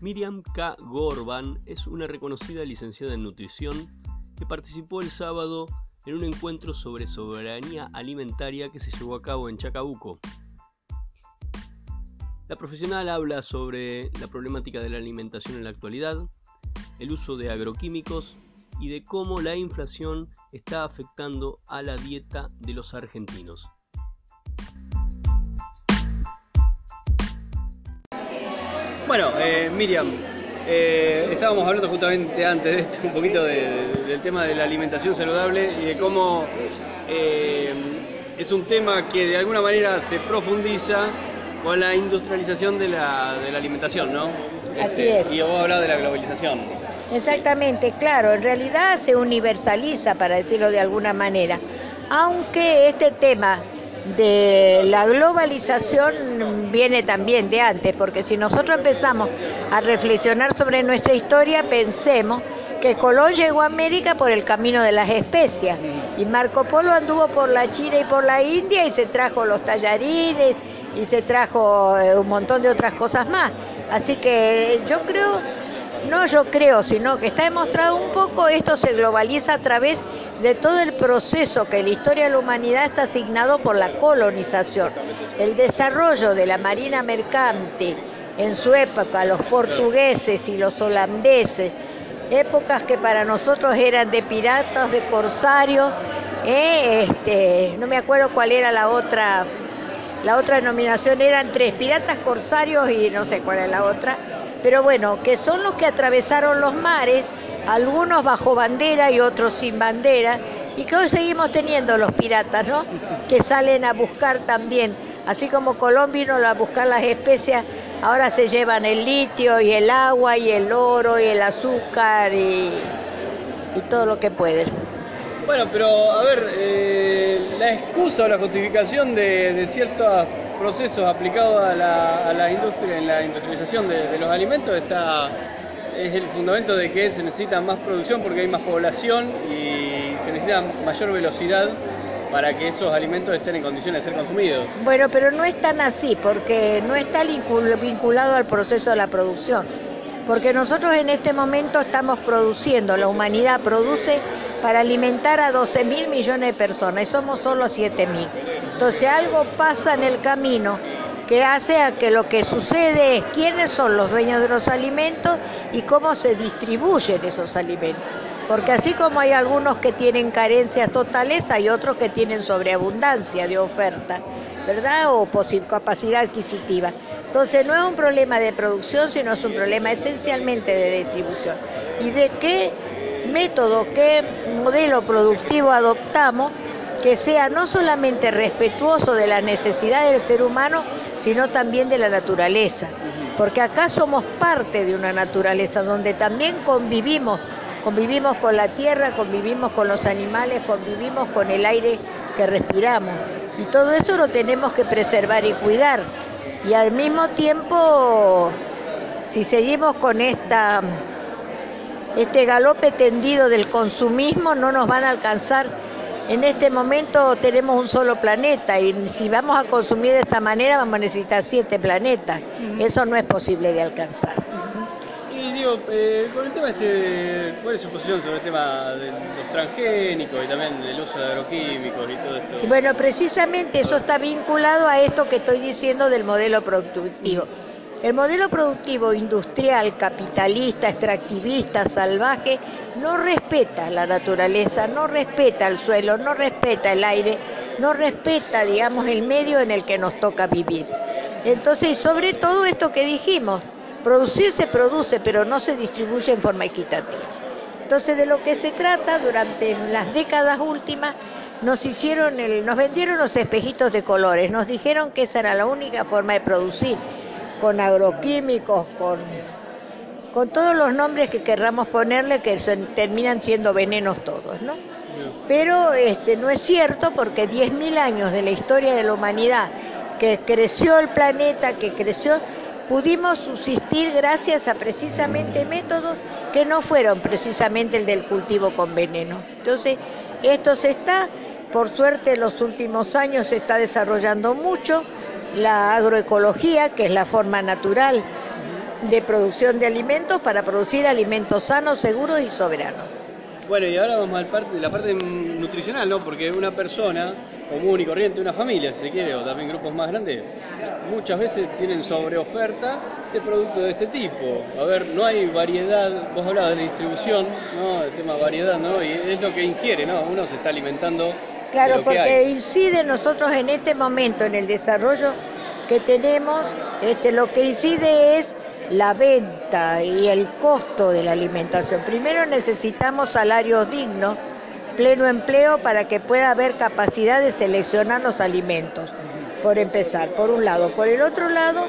Miriam K. Gorban es una reconocida licenciada en nutrición que participó el sábado en un encuentro sobre soberanía alimentaria que se llevó a cabo en Chacabuco. La profesional habla sobre la problemática de la alimentación en la actualidad, el uso de agroquímicos y de cómo la inflación está afectando a la dieta de los argentinos. Bueno, eh, Miriam, eh, estábamos hablando justamente antes de esto, un poquito del tema de la alimentación saludable y de cómo eh, es un tema que de alguna manera se profundiza con la industrialización de la, alimentación, ¿no? Así este, es. Y vos hablado de la globalización. Exactamente, claro, en realidad se universaliza, para decirlo de alguna manera, aunque este tema de la globalización viene también de antes, porque si nosotros empezamos a reflexionar sobre nuestra historia, pensemos que Colón llegó a América por el camino de las especias y Marco Polo anduvo por la China y por la India y se trajo los tallarines y se trajo eh, un montón de otras cosas más. Así que yo creo, no yo creo, sino que está demostrado un poco, esto se globaliza a través todo el proceso que en la historia de la humanidad está asignado por la colonización. El desarrollo de la marina mercante en su época, los portugueses y los holandeses, épocas que para nosotros eran de piratas, de corsarios, eh, este, no me acuerdo cuál era la otra, la otra denominación, eran tres, piratas, corsarios y no sé cuál es la otra, pero bueno, que son los que atravesaron los mares algunos bajo bandera y otros sin bandera, y que hoy seguimos teniendo los piratas, ¿no? Que salen a buscar también, así como Colón vino a buscar las especias, ahora se llevan el litio y el agua y el oro y el azúcar y, todo lo que pueden. Bueno, pero a ver, eh, la excusa o la justificación de, ciertos procesos aplicados a la, industria, en la industrialización de los alimentos está es el fundamento de que se necesita más producción porque hay más población y se necesita mayor velocidad para que esos alimentos estén en condiciones de ser consumidos. Bueno, pero no es tan así porque no está vinculado al proceso de la producción. Porque nosotros en este momento estamos produciendo, la humanidad produce para alimentar a 12 mil millones de personas y somos solo 7 mil. Entonces algo pasa en el camino que hace a que lo que sucede es quiénes son los dueños de los alimentos y cómo se distribuyen esos alimentos. Porque así como hay algunos que tienen carencias totales, hay otros que tienen sobreabundancia de oferta, ¿verdad? O capacidad adquisitiva. Entonces no es un problema de producción, sino es un problema esencialmente de distribución. ¿Y de qué método, qué modelo productivo adoptamos que sea no solamente respetuoso de la necesidad del ser humano, sino también de la naturaleza? porque acá somos parte de una naturaleza donde también convivimos, convivimos con la tierra, convivimos con los animales, convivimos con el aire que respiramos. Y todo eso lo tenemos que preservar y cuidar. Y al mismo tiempo, si seguimos con esta, este galope tendido del consumismo, no nos van a alcanzar en este momento tenemos un solo planeta y si vamos a consumir de esta manera vamos a necesitar siete planetas. Eso no es posible de alcanzar. Y digo, eh, con el tema este, ¿cuál es su posición sobre el tema de los transgénicos y también del uso de agroquímicos y todo esto? Bueno, precisamente eso está vinculado a esto que estoy diciendo del modelo productivo. El modelo productivo industrial, capitalista, extractivista, salvaje, no respeta la naturaleza, no respeta el suelo, no respeta el aire, no respeta, digamos, el medio en el que nos toca vivir. Entonces, sobre todo esto que dijimos, producir se produce, pero no se distribuye en forma equitativa. Entonces, de lo que se trata durante las décadas últimas, nos hicieron, nos vendieron los espejitos de colores, nos dijeron que esa era la única forma de producir con agroquímicos, con, con todos los nombres que querramos ponerle que terminan siendo venenos todos, ¿no? Pero este, no es cierto porque 10.000 años de la historia de la humanidad, que creció el planeta, que creció, pudimos subsistir gracias a precisamente métodos que no fueron precisamente el del cultivo con veneno. Entonces, esto se está, por suerte en los últimos años se está desarrollando mucho, la agroecología, que es la forma natural de producción de alimentos para producir alimentos sanos, seguros y soberanos. Bueno, y ahora vamos a la parte nutricional, ¿no? Porque una persona común y corriente, una familia, si se quiere, o también grupos más grandes, muchas veces tienen sobreoferta de productos de este tipo. A ver, no hay variedad, vos hablabas de la distribución, ¿no? El tema variedad, ¿no? Y es lo que ingiere, ¿no? Uno se está alimentando. Claro, porque incide nosotros en este momento, en el desarrollo que tenemos, este, lo que incide es la venta y el costo de la alimentación. Primero necesitamos salarios dignos, pleno empleo para que pueda haber capacidad de seleccionar los alimentos, por empezar, por un lado. Por el otro lado,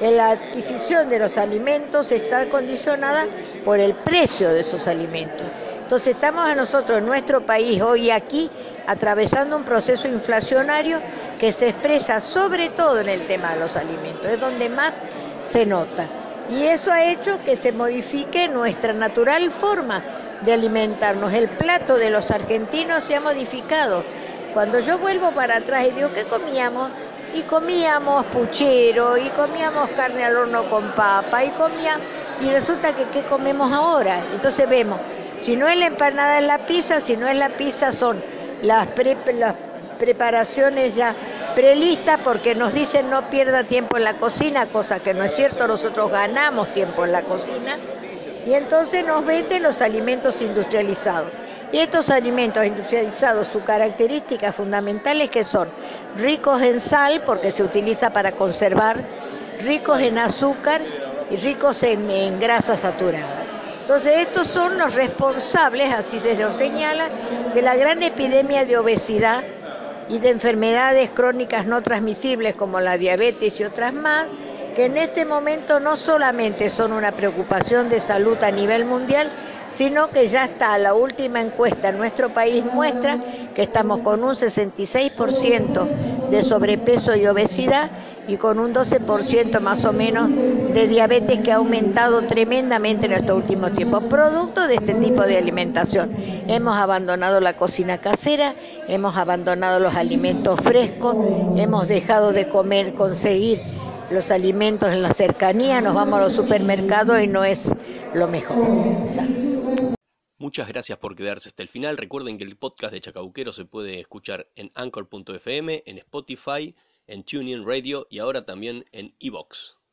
la adquisición de los alimentos está condicionada por el precio de esos alimentos. Entonces estamos a nosotros en nuestro país hoy aquí atravesando un proceso inflacionario que se expresa sobre todo en el tema de los alimentos, es donde más se nota. Y eso ha hecho que se modifique nuestra natural forma de alimentarnos. El plato de los argentinos se ha modificado. Cuando yo vuelvo para atrás y digo, ¿qué comíamos? Y comíamos puchero, y comíamos carne al horno con papa, y comía y resulta que ¿qué comemos ahora? Entonces vemos, si no es la empanada es la pizza, si no es la pizza son las, preparaciones ya prelistas porque nos dicen no pierda tiempo en la cocina, cosa que no es cierto, nosotros ganamos tiempo en la cocina, y entonces nos venden los alimentos industrializados. Y estos alimentos industrializados, sus características fundamentales que son ricos en sal, porque se utiliza para conservar, ricos en azúcar y ricos en, en grasa saturada. Entonces estos son los responsables, así se lo señala, de la gran epidemia de obesidad y de enfermedades crónicas no transmisibles como la diabetes y otras más, que en este momento no solamente son una preocupación de salud a nivel mundial, sino que ya está la última encuesta en nuestro país muestra que estamos con un 66% de sobrepeso y obesidad y con un 12% más o menos de diabetes que ha aumentado tremendamente en estos últimos tiempos, producto de este tipo de alimentación. Hemos abandonado la cocina casera, hemos abandonado los alimentos frescos, hemos dejado de comer, conseguir los alimentos en la cercanía, nos vamos a los supermercados y no es lo mejor. Muchas gracias por quedarse hasta el final. Recuerden que el podcast de Chacauquero se puede escuchar en anchor.fm, en Spotify, en TuneIn Radio y ahora también en Evox.